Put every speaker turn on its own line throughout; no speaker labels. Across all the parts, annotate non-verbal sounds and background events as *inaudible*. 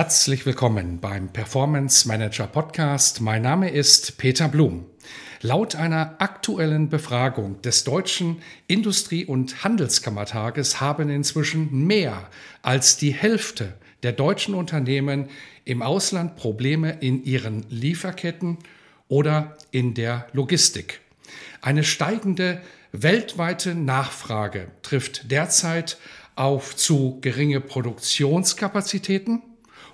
Herzlich willkommen beim Performance Manager Podcast. Mein Name ist Peter Blum. Laut einer aktuellen Befragung des Deutschen Industrie- und Handelskammertages haben inzwischen mehr als die Hälfte der deutschen Unternehmen im Ausland Probleme in ihren Lieferketten oder in der Logistik. Eine steigende weltweite Nachfrage trifft derzeit auf zu geringe Produktionskapazitäten,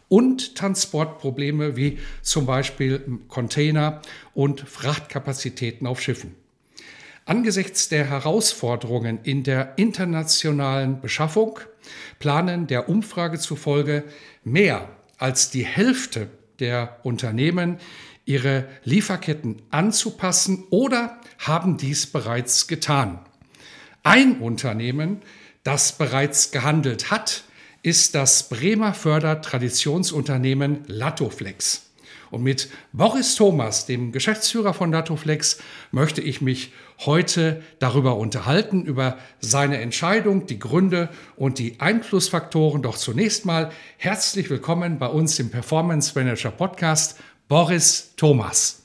und Transportprobleme wie zum Beispiel Container und Frachtkapazitäten auf Schiffen. Angesichts der Herausforderungen in der internationalen Beschaffung planen der Umfrage zufolge mehr als die Hälfte der Unternehmen ihre Lieferketten anzupassen oder haben dies bereits getan. Ein Unternehmen, das bereits gehandelt hat, ist das Bremer Fördertraditionsunternehmen Latoflex. Und mit Boris Thomas, dem Geschäftsführer von Latoflex, möchte ich mich heute darüber unterhalten, über seine Entscheidung, die Gründe und die Einflussfaktoren. Doch zunächst mal herzlich willkommen bei uns im Performance Manager Podcast, Boris Thomas.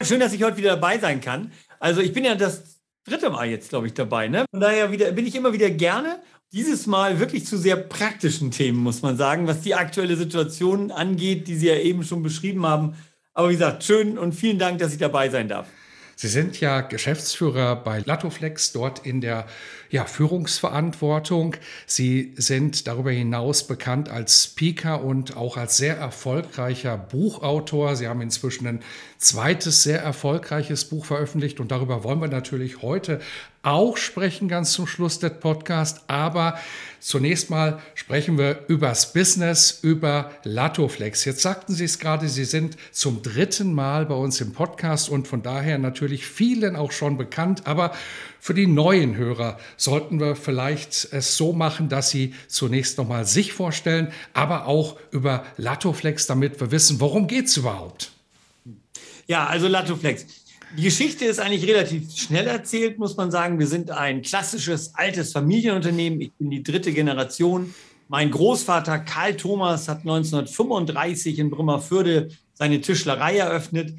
Schön, dass ich heute wieder dabei sein kann. Also ich bin ja das dritte Mal jetzt, glaube ich, dabei. Ne? Von daher wieder, bin ich immer wieder gerne dieses Mal wirklich zu sehr praktischen Themen, muss man sagen, was die aktuelle Situation angeht, die Sie ja eben schon beschrieben haben. Aber wie gesagt, schön und vielen Dank, dass ich dabei sein darf.
Sie sind ja Geschäftsführer bei Latoflex, dort in der ja, Führungsverantwortung. Sie sind darüber hinaus bekannt als Speaker und auch als sehr erfolgreicher Buchautor. Sie haben inzwischen ein zweites sehr erfolgreiches Buch veröffentlicht und darüber wollen wir natürlich heute auch sprechen, ganz zum Schluss des Podcasts. Aber zunächst mal sprechen wir übers Business, über Latoflex. Jetzt sagten Sie es gerade, Sie sind zum dritten Mal bei uns im Podcast und von daher natürlich vielen auch schon bekannt. Aber für die neuen Hörer sollten wir vielleicht es so machen, dass Sie zunächst nochmal sich vorstellen, aber auch über Latoflex, damit wir wissen, worum geht es überhaupt.
Ja, also Latoflex. Die Geschichte ist eigentlich relativ schnell erzählt, muss man sagen. Wir sind ein klassisches altes Familienunternehmen. Ich bin die dritte Generation. Mein Großvater Karl Thomas hat 1935 in Brümmerförde seine Tischlerei eröffnet.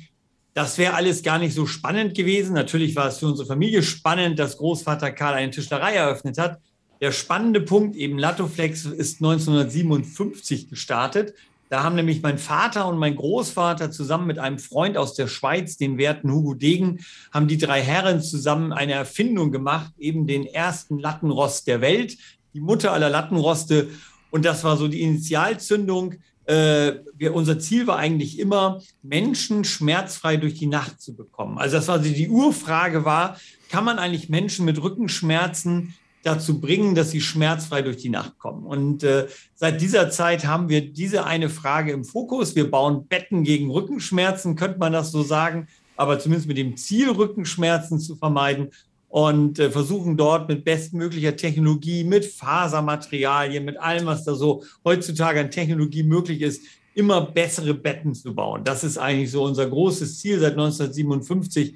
Das wäre alles gar nicht so spannend gewesen. Natürlich war es für unsere Familie spannend, dass Großvater Karl eine Tischlerei eröffnet hat. Der spannende Punkt, eben Latoflex, ist 1957 gestartet. Da haben nämlich mein Vater und mein Großvater zusammen mit einem Freund aus der Schweiz, dem werten Hugo Degen, haben die drei Herren zusammen eine Erfindung gemacht, eben den ersten Lattenrost der Welt, die Mutter aller Lattenroste. Und das war so die Initialzündung. Äh, wir, unser Ziel war eigentlich immer, Menschen schmerzfrei durch die Nacht zu bekommen. Also das war die Urfrage war, kann man eigentlich Menschen mit Rückenschmerzen dazu bringen, dass sie schmerzfrei durch die Nacht kommen. Und äh, seit dieser Zeit haben wir diese eine Frage im Fokus. Wir bauen Betten gegen Rückenschmerzen, könnte man das so sagen, aber zumindest mit dem Ziel, Rückenschmerzen zu vermeiden und äh, versuchen dort mit bestmöglicher Technologie, mit Fasermaterialien, mit allem, was da so heutzutage an Technologie möglich ist, immer bessere Betten zu bauen. Das ist eigentlich so unser großes Ziel seit 1957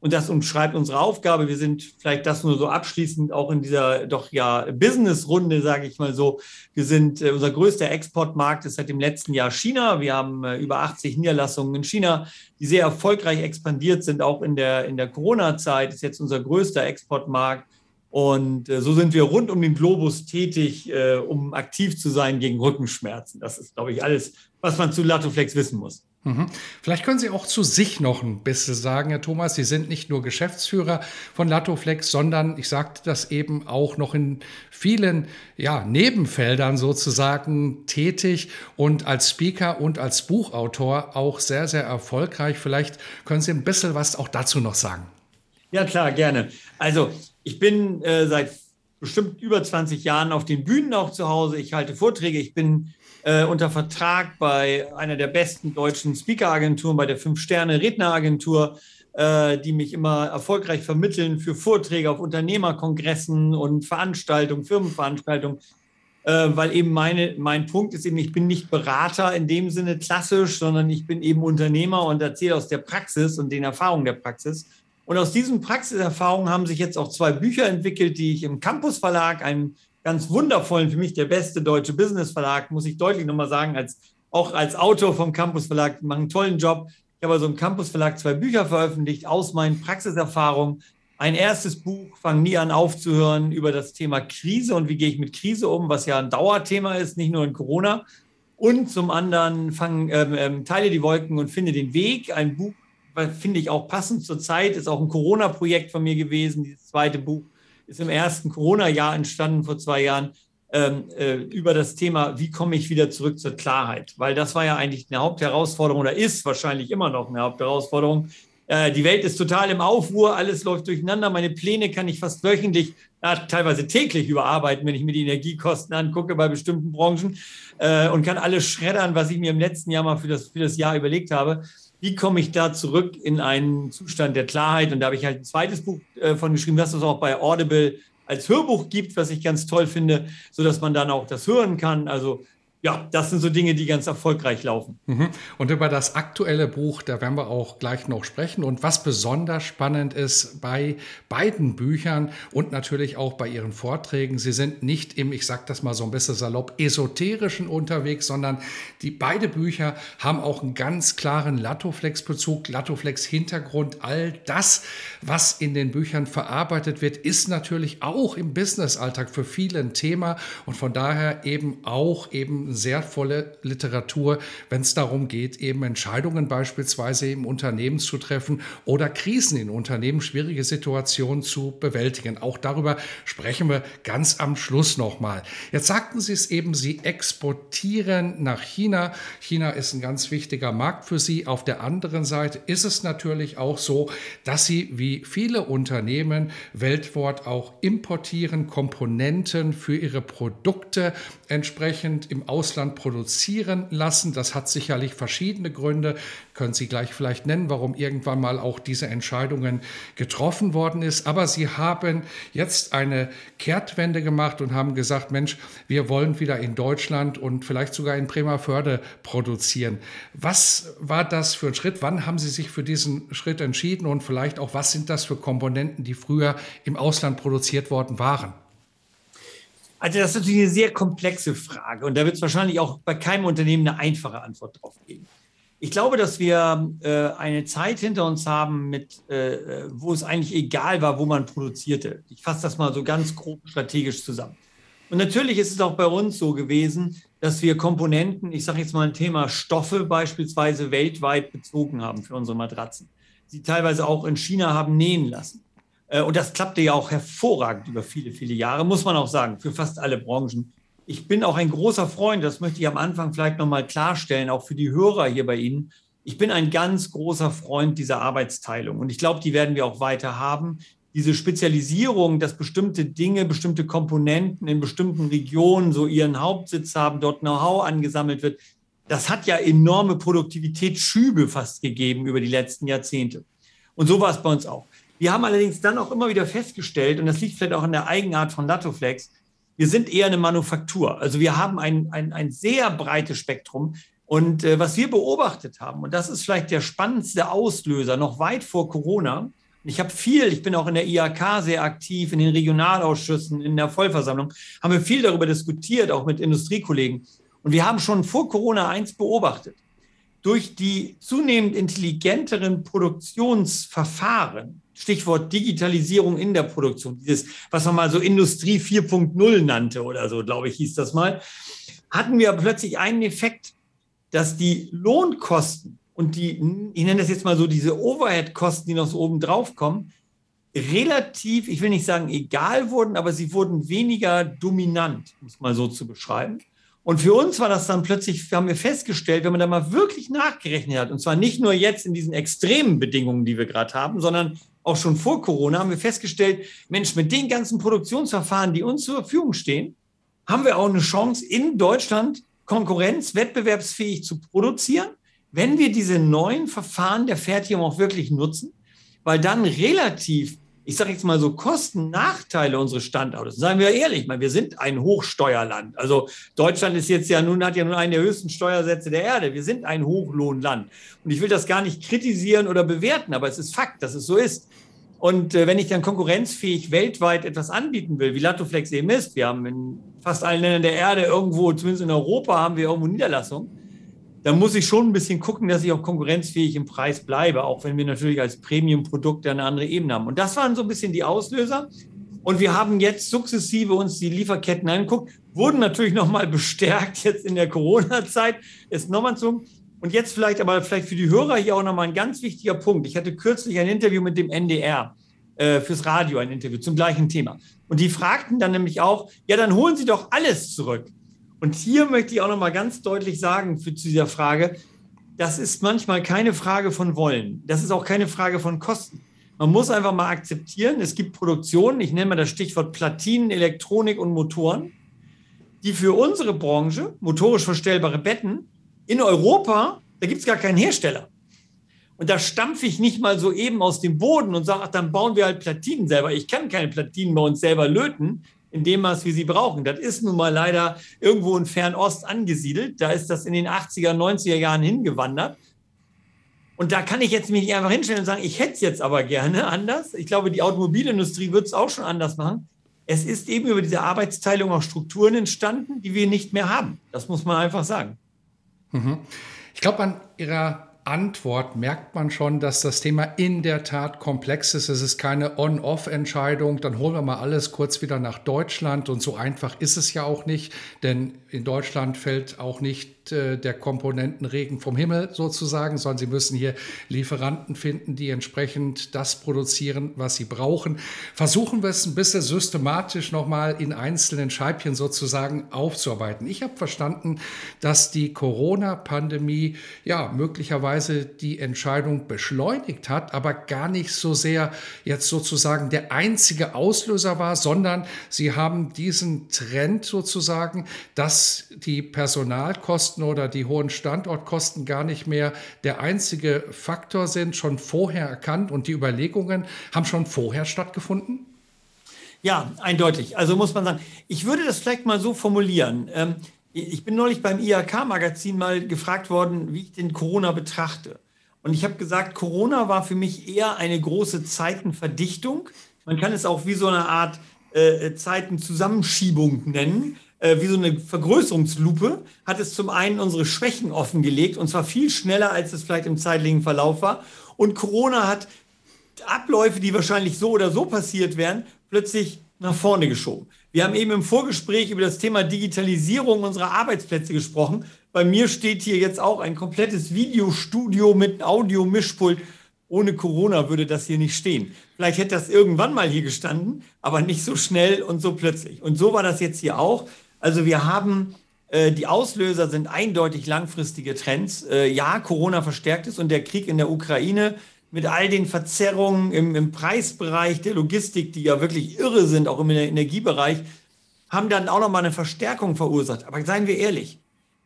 und das umschreibt unsere Aufgabe. Wir sind vielleicht das nur so abschließend auch in dieser doch ja Business-Runde, sage ich mal so. Wir sind, äh, unser größter Exportmarkt ist seit dem letzten Jahr China. Wir haben äh, über 80 Niederlassungen in China, die sehr erfolgreich expandiert sind, auch in der, in der Corona-Zeit. Ist jetzt unser größter Exportmarkt. Und äh, so sind wir rund um den Globus tätig, äh, um aktiv zu sein gegen Rückenschmerzen. Das ist, glaube ich, alles, was man zu Latoflex wissen muss.
Mhm. Vielleicht können Sie auch zu sich noch ein bisschen sagen, Herr Thomas. Sie sind nicht nur Geschäftsführer von Latoflex, sondern ich sagte das eben auch noch in vielen ja, Nebenfeldern sozusagen tätig und als Speaker und als Buchautor auch sehr, sehr erfolgreich. Vielleicht können Sie ein bisschen was auch dazu noch sagen.
Ja, klar, gerne. Also ich bin äh, seit bestimmt über 20 Jahren auf den Bühnen auch zu Hause. Ich halte Vorträge. Ich bin äh, unter Vertrag bei einer der besten deutschen Speaker-Agenturen, bei der Fünf-Sterne-Redneragentur, äh, die mich immer erfolgreich vermitteln für Vorträge auf Unternehmerkongressen und Veranstaltungen, Firmenveranstaltungen. Äh, weil eben meine, mein Punkt ist eben, ich bin nicht Berater in dem Sinne klassisch, sondern ich bin eben Unternehmer und erzähle aus der Praxis und den Erfahrungen der Praxis. Und aus diesen Praxiserfahrungen haben sich jetzt auch zwei Bücher entwickelt, die ich im Campus Verlag, einem ganz wundervollen, für mich der beste deutsche Business Verlag, muss ich deutlich nochmal sagen, als, auch als Autor vom Campus Verlag, machen einen tollen Job. Ich habe also im Campus Verlag zwei Bücher veröffentlicht aus meinen Praxiserfahrungen. Ein erstes Buch, Fang nie an aufzuhören, über das Thema Krise und wie gehe ich mit Krise um, was ja ein Dauerthema ist, nicht nur in Corona. Und zum anderen fang, ähm, ähm, Teile die Wolken und finde den Weg, ein Buch finde ich auch passend zur Zeit, ist auch ein Corona-Projekt von mir gewesen. Dieses zweite Buch ist im ersten Corona-Jahr entstanden, vor zwei Jahren, ähm, äh, über das Thema, wie komme ich wieder zurück zur Klarheit? Weil das war ja eigentlich eine Hauptherausforderung oder ist wahrscheinlich immer noch eine Hauptherausforderung. Äh, die Welt ist total im Aufruhr, alles läuft durcheinander. Meine Pläne kann ich fast wöchentlich, ja, teilweise täglich überarbeiten, wenn ich mir die Energiekosten angucke bei bestimmten Branchen äh, und kann alles schreddern, was ich mir im letzten Jahr mal für das, für das Jahr überlegt habe wie komme ich da zurück in einen Zustand der Klarheit? Und da habe ich halt ein zweites Buch äh, von geschrieben, das es auch bei Audible als Hörbuch gibt, was ich ganz toll finde, so dass man dann auch das hören kann. Also ja, das sind so Dinge, die ganz erfolgreich laufen.
Mhm. Und über das aktuelle Buch, da werden wir auch gleich noch sprechen. Und was besonders spannend ist bei beiden Büchern und natürlich auch bei Ihren Vorträgen, Sie sind nicht im, ich sage das mal so ein bisschen salopp, esoterischen unterwegs, sondern die beide Bücher haben auch einen ganz klaren Latoflex-Bezug, Latoflex-Hintergrund. All das, was in den Büchern verarbeitet wird, ist natürlich auch im Business-Alltag für viele ein Thema und von daher eben auch eben sehr volle Literatur, wenn es darum geht, eben Entscheidungen beispielsweise im Unternehmen zu treffen oder Krisen in Unternehmen, schwierige Situationen zu bewältigen. Auch darüber sprechen wir ganz am Schluss nochmal. Jetzt sagten Sie es eben, Sie exportieren nach China. China ist ein ganz wichtiger Markt für Sie. Auf der anderen Seite ist es natürlich auch so, dass Sie wie viele Unternehmen weltweit auch importieren, Komponenten für Ihre Produkte entsprechend im Ausland Ausland produzieren lassen. Das hat sicherlich verschiedene Gründe. Können Sie gleich vielleicht nennen, warum irgendwann mal auch diese Entscheidungen getroffen worden ist. Aber Sie haben jetzt eine Kehrtwende gemacht und haben gesagt, Mensch, wir wollen wieder in Deutschland und vielleicht sogar in Bremerförde produzieren. Was war das für ein Schritt? Wann haben Sie sich für diesen Schritt entschieden? Und vielleicht auch, was sind das für Komponenten, die früher im Ausland produziert worden waren?
Also das ist natürlich eine sehr komplexe Frage und da wird es wahrscheinlich auch bei keinem Unternehmen eine einfache Antwort drauf geben. Ich glaube, dass wir äh, eine Zeit hinter uns haben, mit, äh, wo es eigentlich egal war, wo man produzierte. Ich fasse das mal so ganz grob strategisch zusammen. Und natürlich ist es auch bei uns so gewesen, dass wir Komponenten, ich sage jetzt mal ein Thema Stoffe beispielsweise weltweit bezogen haben für unsere Matratzen. Sie teilweise auch in China haben nähen lassen. Äh, und das klappte ja auch hervorragend über viele, viele Jahre, muss man auch sagen, für fast alle Branchen. Ich bin auch ein großer Freund, das möchte ich am Anfang vielleicht nochmal klarstellen, auch für die Hörer hier bei Ihnen. Ich bin ein ganz großer Freund dieser Arbeitsteilung und ich glaube, die werden wir auch weiter haben. Diese Spezialisierung, dass bestimmte Dinge, bestimmte Komponenten in bestimmten Regionen so ihren Hauptsitz haben, dort Know-how angesammelt wird, das hat ja enorme Produktivitätsschübe fast gegeben über die letzten Jahrzehnte. Und so war es bei uns auch. Wir haben allerdings dann auch immer wieder festgestellt, und das liegt vielleicht auch in der Eigenart von Latoflex, wir sind eher eine Manufaktur. Also wir haben ein, ein, ein sehr breites Spektrum. Und äh, was wir beobachtet haben, und das ist vielleicht der spannendste Auslöser, noch weit vor Corona, ich habe viel, ich bin auch in der IAK sehr aktiv, in den Regionalausschüssen, in der Vollversammlung, haben wir viel darüber diskutiert, auch mit Industriekollegen. Und wir haben schon vor Corona eins beobachtet. Durch die zunehmend intelligenteren Produktionsverfahren Stichwort Digitalisierung in der Produktion, dieses, was man mal so Industrie 4.0 nannte oder so, glaube ich, hieß das mal, hatten wir plötzlich einen Effekt, dass die Lohnkosten und die, ich nenne das jetzt mal so, diese Overhead-Kosten, die noch so oben drauf kommen, relativ, ich will nicht sagen egal wurden, aber sie wurden weniger dominant, um es mal so zu beschreiben. Und für uns war das dann plötzlich, haben wir festgestellt, wenn man da mal wirklich nachgerechnet hat, und zwar nicht nur jetzt in diesen extremen Bedingungen, die wir gerade haben, sondern auch schon vor Corona, haben wir festgestellt, Mensch, mit den ganzen Produktionsverfahren, die uns zur Verfügung stehen, haben wir auch eine Chance, in Deutschland Konkurrenz, wettbewerbsfähig zu produzieren, wenn wir diese neuen Verfahren der Fertigung auch wirklich nutzen, weil dann relativ ich sage jetzt mal so Kosten-Nachteile unseres Standortes. Seien wir ehrlich, mal, wir sind ein Hochsteuerland. Also Deutschland ist jetzt ja nun, hat ja nun einen der höchsten Steuersätze der Erde. Wir sind ein Hochlohnland. Und ich will das gar nicht kritisieren oder bewerten, aber es ist Fakt, dass es so ist. Und äh, wenn ich dann konkurrenzfähig weltweit etwas anbieten will, wie Latoflex eben ist, wir haben in fast allen Ländern der Erde irgendwo, zumindest in Europa, haben wir irgendwo Niederlassungen, da muss ich schon ein bisschen gucken, dass ich auch konkurrenzfähig im Preis bleibe, auch wenn wir natürlich als Premium-Produkt eine andere Ebene haben. Und das waren so ein bisschen die Auslöser. Und wir haben jetzt sukzessive uns die Lieferketten angeguckt, wurden natürlich nochmal *laughs* bestärkt jetzt in der Corona-Zeit, ist nochmal zu. Und jetzt vielleicht, aber vielleicht für die Hörer hier auch nochmal ein ganz wichtiger Punkt. Ich hatte kürzlich ein Interview mit dem NDR äh, fürs Radio, ein Interview zum gleichen Thema. Und die fragten dann nämlich auch, ja, dann holen Sie doch alles zurück. Und hier möchte ich auch noch mal ganz deutlich sagen für, zu dieser Frage, das ist manchmal keine Frage von Wollen. Das ist auch keine Frage von Kosten. Man muss einfach mal akzeptieren, es gibt Produktionen, ich nenne mal das Stichwort Platinen, Elektronik und Motoren, die für unsere Branche, motorisch verstellbare Betten, in Europa, da gibt es gar keinen Hersteller. Und da stampfe ich nicht mal so eben aus dem Boden und sage, ach, dann bauen wir halt Platinen selber. Ich kann keine Platinen bei uns selber löten in dem Maß, wie sie brauchen. Das ist nun mal leider irgendwo in Fernost angesiedelt. Da ist das in den 80er, 90er Jahren hingewandert. Und da kann ich jetzt mich nicht einfach hinstellen und sagen, ich hätte es jetzt aber gerne anders. Ich glaube, die Automobilindustrie wird es auch schon anders machen. Es ist eben über diese Arbeitsteilung auch Strukturen entstanden, die wir nicht mehr haben. Das muss man einfach sagen.
Mhm. Ich glaube, an Ihrer Antwort merkt man schon, dass das Thema in der Tat komplex ist. Es ist keine On-Off-Entscheidung, dann holen wir mal alles kurz wieder nach Deutschland und so einfach ist es ja auch nicht, denn in Deutschland fällt auch nicht äh, der Komponentenregen vom Himmel sozusagen, sondern sie müssen hier Lieferanten finden, die entsprechend das produzieren, was sie brauchen. Versuchen wir es ein bisschen systematisch nochmal in einzelnen Scheibchen sozusagen aufzuarbeiten. Ich habe verstanden, dass die Corona-Pandemie ja möglicherweise die Entscheidung beschleunigt hat, aber gar nicht so sehr jetzt sozusagen der einzige Auslöser war, sondern sie haben diesen Trend sozusagen, dass die Personalkosten Kosten oder die hohen Standortkosten gar nicht mehr der einzige Faktor sind, schon vorher erkannt und die Überlegungen haben schon vorher stattgefunden?
Ja, eindeutig. Also muss man sagen, ich würde das vielleicht mal so formulieren. Ähm, ich bin neulich beim IHK-Magazin mal gefragt worden, wie ich den Corona betrachte. Und ich habe gesagt, Corona war für mich eher eine große Zeitenverdichtung. Man kann es auch wie so eine Art äh, Zeitenzusammenschiebung nennen äh, wie so eine Vergrößerungslupe, hat es zum einen unsere Schwächen offengelegt und zwar viel schneller, als es vielleicht im zeitlichen Verlauf war. Und Corona hat Abläufe, die wahrscheinlich so oder so passiert wären, plötzlich nach vorne geschoben. Wir haben eben im Vorgespräch über das Thema Digitalisierung unserer Arbeitsplätze gesprochen. Bei mir steht hier jetzt auch ein komplettes Videostudio mit Audio-Mischpult. Ohne Corona würde das hier nicht stehen. Vielleicht hätte das irgendwann mal hier gestanden, aber nicht so schnell und so plötzlich. Und so war das jetzt hier auch. Also wir haben, äh, die Auslöser sind eindeutig langfristige Trends. Äh, ja, Corona verstärkt es und der Krieg in der Ukraine mit all den Verzerrungen im, im Preisbereich der Logistik, die ja wirklich irre sind, auch im Energiebereich, haben dann auch nochmal eine Verstärkung verursacht. Aber seien wir ehrlich,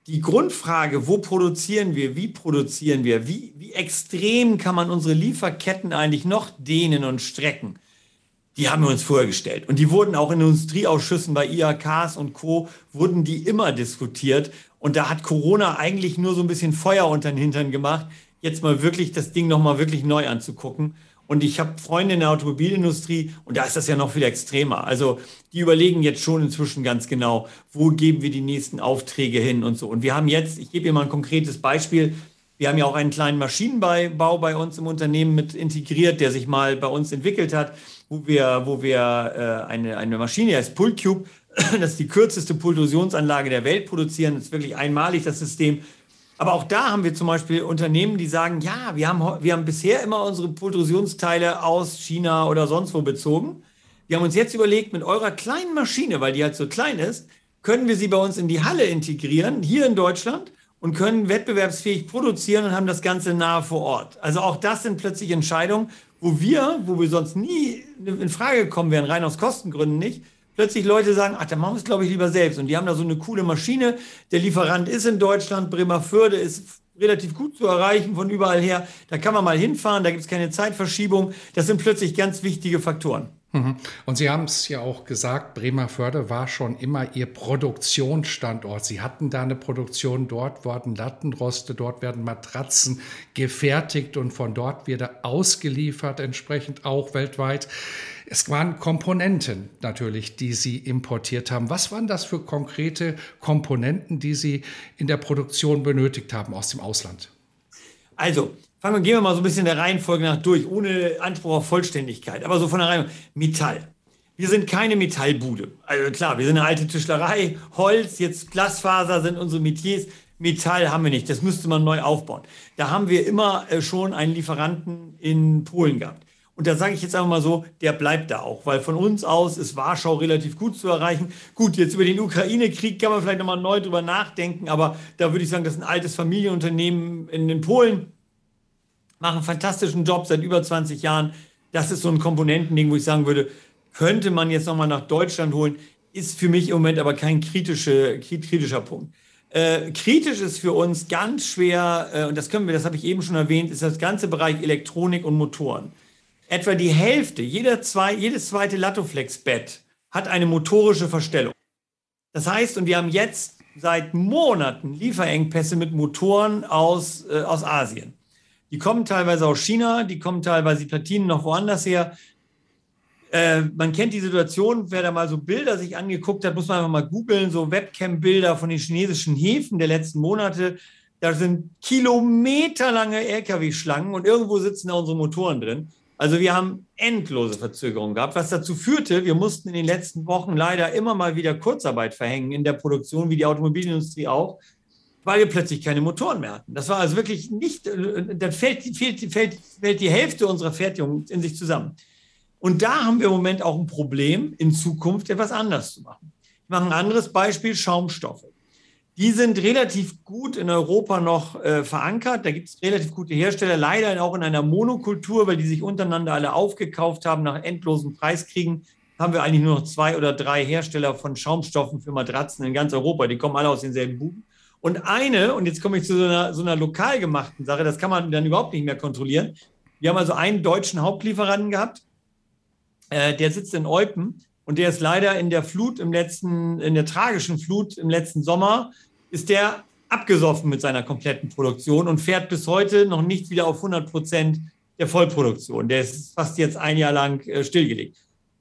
die Grundfrage, wo produzieren wir, wie produzieren wir, wie, wie extrem kann man unsere Lieferketten eigentlich noch dehnen und strecken, die haben wir uns vorher. Und die wurden auch in Industrieausschüssen bei IHKs und Co. wurden die immer diskutiert. Und da hat Corona eigentlich nur so ein bisschen Feuer unter den Hintern gemacht, jetzt mal wirklich das Ding nochmal wirklich neu anzugucken. Und ich habe Freunde in der Automobilindustrie und da ist das ja noch viel extremer. Also die überlegen jetzt schon inzwischen ganz genau, wo geben wir die nächsten Aufträge hin und so. Und wir haben jetzt, ich gebe Ihnen mal ein konkretes Beispiel, wir haben ja auch einen kleinen Maschinenbau bei uns im Unternehmen mit integriert, der sich mal bei uns entwickelt hat, wo wir, wo wir äh, eine, eine Maschine, die heißt Pultcube, *clears throat* das ist die kürzeste Pultrusionsanlage der Welt produzieren. Das ist wirklich einmalig, das System. Aber auch da haben wir zum Beispiel Unternehmen, die sagen, ja, wir haben, wir haben bisher immer unsere Pultrusionsteile aus China oder sonst wo bezogen. Wir haben uns jetzt überlegt, mit eurer kleinen Maschine, weil die halt so klein ist, können wir sie bei uns in die Halle integrieren, hier in Deutschland und können wettbewerbsfähig produzieren und haben das Ganze nahe vor Ort. Also auch das sind plötzlich Entscheidungen, wo wir, wo wir sonst nie in Frage gekommen wären, rein aus Kostengründen nicht, plötzlich Leute sagen, ach, dann machen wir es, glaube ich, lieber selbst. Und die haben da so eine coole Maschine. Der Lieferant ist in Deutschland, Bremerförde ist relativ gut zu erreichen von überall her. Da kann man mal hinfahren, da gibt es keine Zeitverschiebung. Das sind plötzlich ganz wichtige Faktoren.
Mhm. Und Sie haben es ja auch gesagt, Bremerförde war schon immer Ihr Produktionsstandort. Sie hatten da eine Produktion, dort wurden Lattenroste, dort werden Matratzen gefertigt und von dort wieder ausgeliefert, entsprechend auch weltweit. Es waren Komponenten natürlich, die Sie importiert haben. Was waren das für konkrete Komponenten, die Sie in der Produktion benötigt haben aus dem Ausland?
Also, fangen wir, gehen wir mal so ein bisschen der Reihenfolge nach durch, ohne Anspruch auf Vollständigkeit. Aber so von der Reihenfolge. Metall. Wir sind keine Metallbude. Also klar, wir sind eine alte Tischlerei. Holz, jetzt Glasfaser sind unsere Metiers. Metall haben wir nicht. Das müsste man neu aufbauen. Da haben wir immer äh, schon einen Lieferanten in Polen gehabt. Und da sage ich jetzt einfach mal so, der bleibt da auch, weil von uns aus ist Warschau relativ gut zu erreichen. Gut, jetzt über den Ukraine-Krieg kann man vielleicht nochmal neu drüber nachdenken, aber da würde ich sagen, das ist ein altes Familienunternehmen in den Polen, machen einen fantastischen Job seit über 20 Jahren. Das ist so ein Komponentending, wo ich sagen würde, könnte man jetzt nochmal nach Deutschland holen, ist für mich im Moment aber kein kritische, kritischer Punkt. Äh, kritisch ist für uns ganz schwer, äh, und das können wir, das habe ich eben schon erwähnt, ist das ganze Bereich Elektronik und Motoren etwa die Hälfte, jeder zwei, jedes zweite Latoflex-Bett hat eine motorische Verstellung. Das heißt, und wir haben jetzt seit Monaten Lieferengpässe mit Motoren aus, äh, aus Asien. Die kommen teilweise aus China, die kommen teilweise die Platinen noch woanders her. Äh, man kennt die Situation, wer da mal so Bilder sich angeguckt hat, muss man einfach mal googeln, so Webcam-Bilder von den chinesischen Häfen der letzten Monate. Da sind kilometerlange Lkw-Schlangen und irgendwo sitzen da unsere Motoren drin. Also wir haben endlose Verzögerungen gehabt, was dazu führte, wir mussten in den letzten Wochen leider immer mal wieder Kurzarbeit verhängen in der Produktion, wie die Automobilindustrie auch, weil wir plötzlich keine Motoren mehr hatten. Das war also wirklich nicht, äh, dann fällt, fällt, fällt, fällt die Hälfte unserer Fertigung in sich zusammen. Und da haben wir im Moment auch ein Problem, in Zukunft etwas anders zu machen. Ich mache ein anderes Beispiel, Schaumstoffe. Die sind relativ gut in Europa noch äh, verankert. Da gibt es relativ gute Hersteller, leider auch in einer Monokultur, weil die sich untereinander alle aufgekauft haben, nach endlosen Preiskriegen. Haben wir eigentlich nur noch zwei oder drei Hersteller von Schaumstoffen für Matratzen in ganz Europa. Die kommen alle aus denselben Buben. Und eine, und jetzt komme ich zu so einer, so einer lokal gemachten Sache, das kann man dann überhaupt nicht mehr kontrollieren. Wir haben also einen deutschen Hauptlieferanten gehabt, äh, der sitzt in Eupen und der ist leider in der Flut im letzten, in der tragischen Flut im letzten Sommer, ist der abgesoffen mit seiner kompletten Produktion und fährt bis heute noch nicht wieder auf 100 Prozent der Vollproduktion. Der ist fast jetzt ein Jahr lang äh, stillgelegt.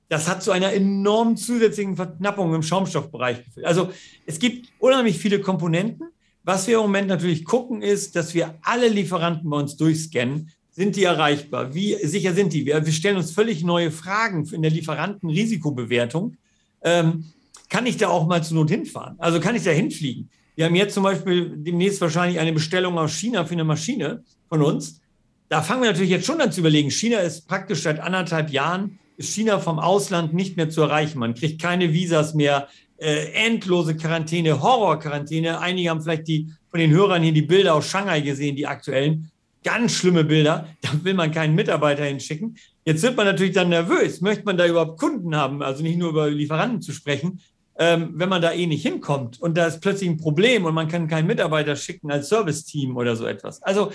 Das hat zu einer enormen zusätzlichen Verknappung im Schaumstoffbereich geführt. Also es gibt unheimlich viele Komponenten. Was wir im Moment natürlich gucken, ist, dass wir alle Lieferanten bei uns durchscannen, sind die erreichbar? Wie sicher sind die? Wir, wir stellen uns völlig neue Fragen in der Lieferantenrisikobewertung. Ähm, kann ich da auch mal zur Not hinfahren? Also kann ich da hinfliegen? Wir haben jetzt zum Beispiel demnächst wahrscheinlich eine Bestellung aus China für eine Maschine von uns. Da fangen wir natürlich jetzt schon an zu überlegen. China ist praktisch seit anderthalb Jahren, ist China vom Ausland nicht mehr zu erreichen. Man kriegt keine Visas mehr, äh, endlose Quarantäne, Horrorquarantäne. Einige haben vielleicht die von den Hörern hier die Bilder aus Shanghai gesehen, die aktuellen ganz schlimme Bilder, *laughs* da will man keinen Mitarbeiter hinschicken. Jetzt wird man natürlich dann nervös. Möchte man da überhaupt Kunden haben, also nicht nur über Lieferanten zu sprechen, ähm, wenn man da eh nicht hinkommt und da ist plötzlich ein Problem und man kann keinen Mitarbeiter schicken als Serviceteam oder so etwas. Also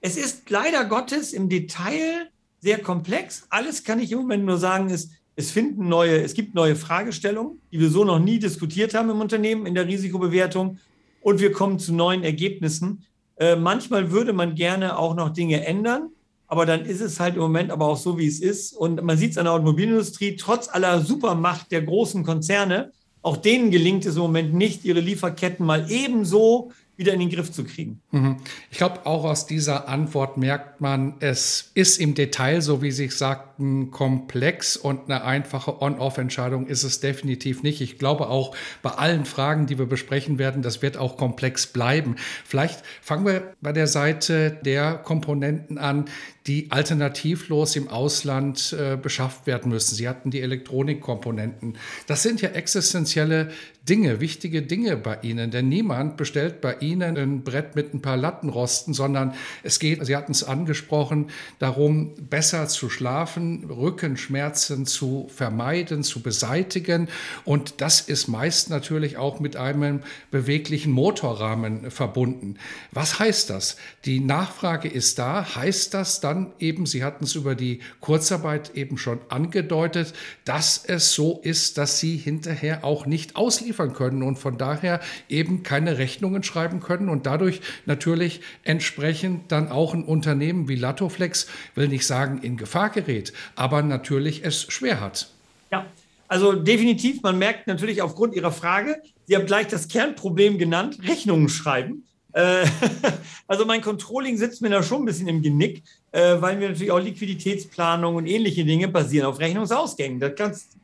es ist leider Gottes im Detail sehr komplex. Alles kann ich im Moment nur sagen, ist, es finden neue, es gibt neue Fragestellungen, die wir so noch nie diskutiert haben im Unternehmen in der Risikobewertung und wir kommen zu neuen Ergebnissen. Äh, manchmal würde man gerne auch noch Dinge ändern, aber dann ist es halt im Moment aber auch so, wie es ist. Und man sieht es an der Automobilindustrie, trotz aller Supermacht der großen Konzerne, auch denen gelingt es im Moment nicht, ihre Lieferketten mal ebenso wieder in den Griff zu kriegen.
Mhm. Ich glaube, auch aus dieser Antwort merkt man, es ist im Detail, so wie Sie sagten, komplex und eine einfache On-Off-Entscheidung ist es definitiv nicht. Ich glaube auch bei allen Fragen, die wir besprechen werden, das wird auch komplex bleiben. Vielleicht fangen wir bei der Seite der Komponenten an, die alternativlos im Ausland äh, beschafft werden müssen. Sie hatten die Elektronikkomponenten. Das sind ja existenzielle Dinge, wichtige Dinge bei Ihnen, denn niemand bestellt bei Ihnen ein Brett mit ein paar Latten rosten, sondern es geht, Sie hatten es angesprochen, darum, besser zu schlafen, Rückenschmerzen zu vermeiden, zu beseitigen. Und das ist meist natürlich auch mit einem beweglichen Motorrahmen verbunden. Was heißt das? Die Nachfrage ist da. Heißt das dann eben, Sie hatten es über die Kurzarbeit eben schon angedeutet, dass es so ist, dass Sie hinterher auch nicht ausliefern können und von daher eben keine Rechnungen schreiben können und dadurch natürlich entsprechend dann auch ein Unternehmen wie Latoflex, will nicht sagen in Gefahr gerät, aber natürlich es schwer hat.
Ja, also definitiv, man merkt natürlich aufgrund Ihrer Frage, Sie haben gleich das Kernproblem genannt, Rechnungen schreiben. Äh, *laughs* also mein Controlling sitzt mir da schon ein bisschen im Genick, äh, weil wir natürlich auch Liquiditätsplanung und ähnliche Dinge basieren auf Rechnungsausgängen. Das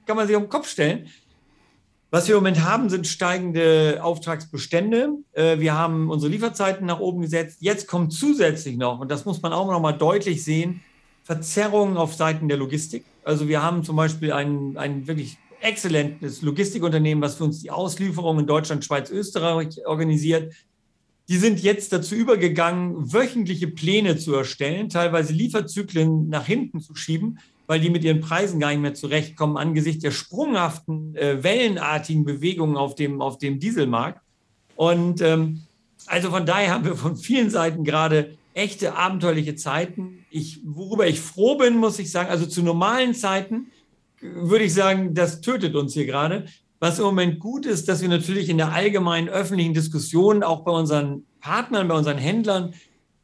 kann man sich auf den Kopf stellen. Was wir im Moment haben, sind steigende Auftragsbestände. Äh, wir haben unsere Lieferzeiten nach oben gesetzt. Jetzt kommt zusätzlich noch, und das muss man auch noch mal deutlich sehen, Verzerrungen auf Seiten der Logistik. Also wir haben zum Beispiel ein, ein wirklich exzellentes Logistikunternehmen, was für uns die Auslieferung in Deutschland, Schweiz, Österreich organisiert. Die sind jetzt dazu übergegangen, wöchentliche Pläne zu erstellen, teilweise Lieferzyklen nach hinten zu schieben, weil die mit ihren Preisen gar nicht mehr zurechtkommen angesichts der sprunghaften, äh, wellenartigen Bewegungen auf dem, auf dem Dieselmarkt. Und ähm, also von daher haben wir von vielen Seiten gerade echte abenteuerliche Zeiten. Ich, worüber ich froh bin, muss ich sagen, also zu normalen Zeiten würde ich sagen, das tötet uns hier gerade. Was im Moment gut ist, dass wir natürlich in der allgemeinen öffentlichen Diskussion auch bei unseren Partnern, bei unseren Händlern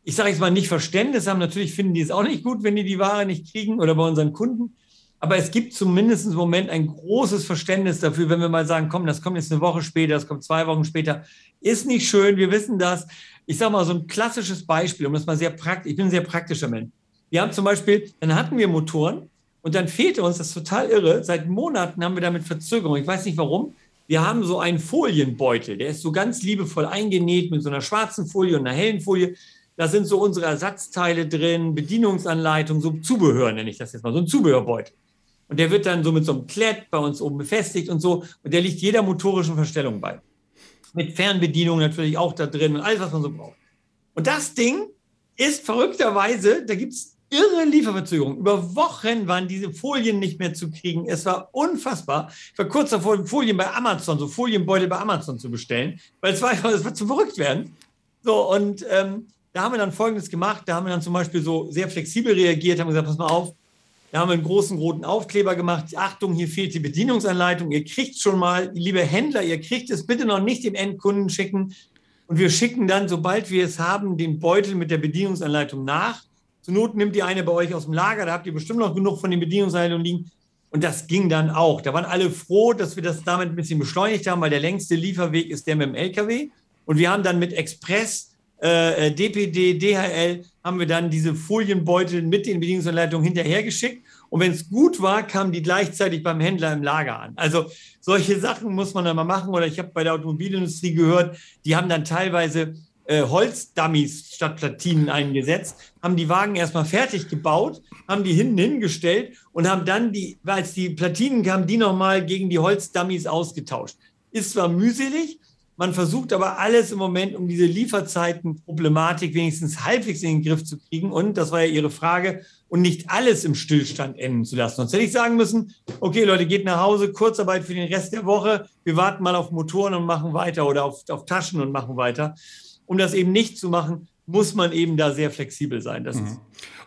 ich sage jetzt mal, nicht Verständnis haben. Natürlich finden die es auch nicht gut, wenn die die Ware nicht kriegen oder bei unseren Kunden. Aber es gibt zumindest im Moment ein großes Verständnis dafür, wenn wir mal sagen, komm, das kommt jetzt eine Woche später, das kommt zwei Wochen später. Ist nicht schön, wir wissen das. Ich sage mal so ein klassisches Beispiel, um das mal sehr praktisch, ich bin ein sehr praktischer Mensch. Wir haben zum Beispiel, dann hatten wir Motoren und dann fehlte uns, das ist total irre, seit Monaten haben wir damit Verzögerung. Ich weiß nicht warum. Wir haben so einen Folienbeutel, der ist so ganz liebevoll eingenäht mit so einer schwarzen Folie und einer hellen Folie. Da sind so unsere Ersatzteile drin, Bedienungsanleitung, so Zubehör nenne ich das jetzt mal, so ein Zubehörbeutel. Und der wird dann so mit so einem Klett bei uns oben befestigt und so. Und der liegt jeder motorischen Verstellung bei. Mit Fernbedienung natürlich auch da drin und alles, was man so braucht. Und das Ding ist verrückterweise, da gibt es irre Lieferverzögerungen. Über Wochen waren diese Folien nicht mehr zu kriegen. Es war unfassbar. Ich war kurz davor, Folien bei Amazon, so Folienbeutel bei Amazon zu bestellen, weil es war es war zu verrückt werden. So, und ähm, da haben wir dann Folgendes gemacht. Da haben wir dann zum Beispiel so sehr flexibel reagiert, haben gesagt, pass mal auf, da haben wir einen großen roten Aufkleber gemacht. Achtung, hier fehlt die Bedienungsanleitung. Ihr kriegt schon mal, liebe Händler, ihr kriegt es bitte noch nicht dem Endkunden schicken. Und wir schicken dann, sobald wir es haben, den Beutel mit der Bedienungsanleitung nach. Zur Not nimmt ihr eine bei euch aus dem Lager, da habt ihr bestimmt noch genug von den Bedienungsanleitungen liegen. Und das ging dann auch. Da waren alle froh, dass wir das damit ein bisschen beschleunigt haben, weil der längste Lieferweg ist der mit dem LKW. Und wir haben dann mit Express äh, DPD, äh, DHL haben wir dann diese Folienbeutel mit den Bedienungsanleitungen hinterhergeschickt. Und wenn es gut war, kamen die gleichzeitig beim Händler im Lager an. Also solche Sachen muss man dann mal machen. Oder ich habe bei der Automobilindustrie gehört, die haben dann teilweise äh, Holzdummies statt Platinen eingesetzt, haben die Wagen erstmal fertig gebaut, haben die hinten hingestellt und haben dann die, als die Platinen kamen, die nochmal gegen die Holzdummies ausgetauscht. Ist zwar mühselig, man versucht aber alles im Moment, um diese Lieferzeitenproblematik wenigstens halbwegs in den Griff zu kriegen. Und das war ja Ihre Frage, und nicht alles im Stillstand enden zu lassen. Sonst hätte ich sagen müssen, okay, Leute, geht nach Hause, Kurzarbeit für den Rest der Woche. Wir warten mal auf Motoren und machen weiter oder auf, auf Taschen und machen weiter. Um das eben nicht zu machen, muss man eben da sehr flexibel sein. Mhm.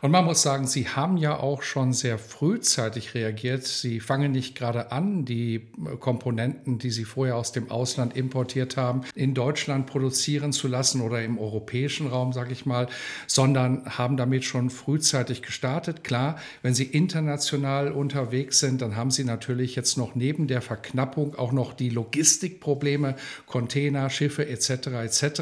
Und man muss sagen, Sie haben ja auch schon sehr frühzeitig reagiert. Sie fangen nicht gerade an, die Komponenten, die Sie vorher aus dem Ausland importiert haben, in Deutschland produzieren zu lassen oder im europäischen Raum, sage ich mal, sondern haben damit schon frühzeitig gestartet. Klar, wenn Sie international unterwegs sind, dann haben Sie natürlich jetzt noch neben der Verknappung auch noch die Logistikprobleme, Container, Schiffe etc. etc.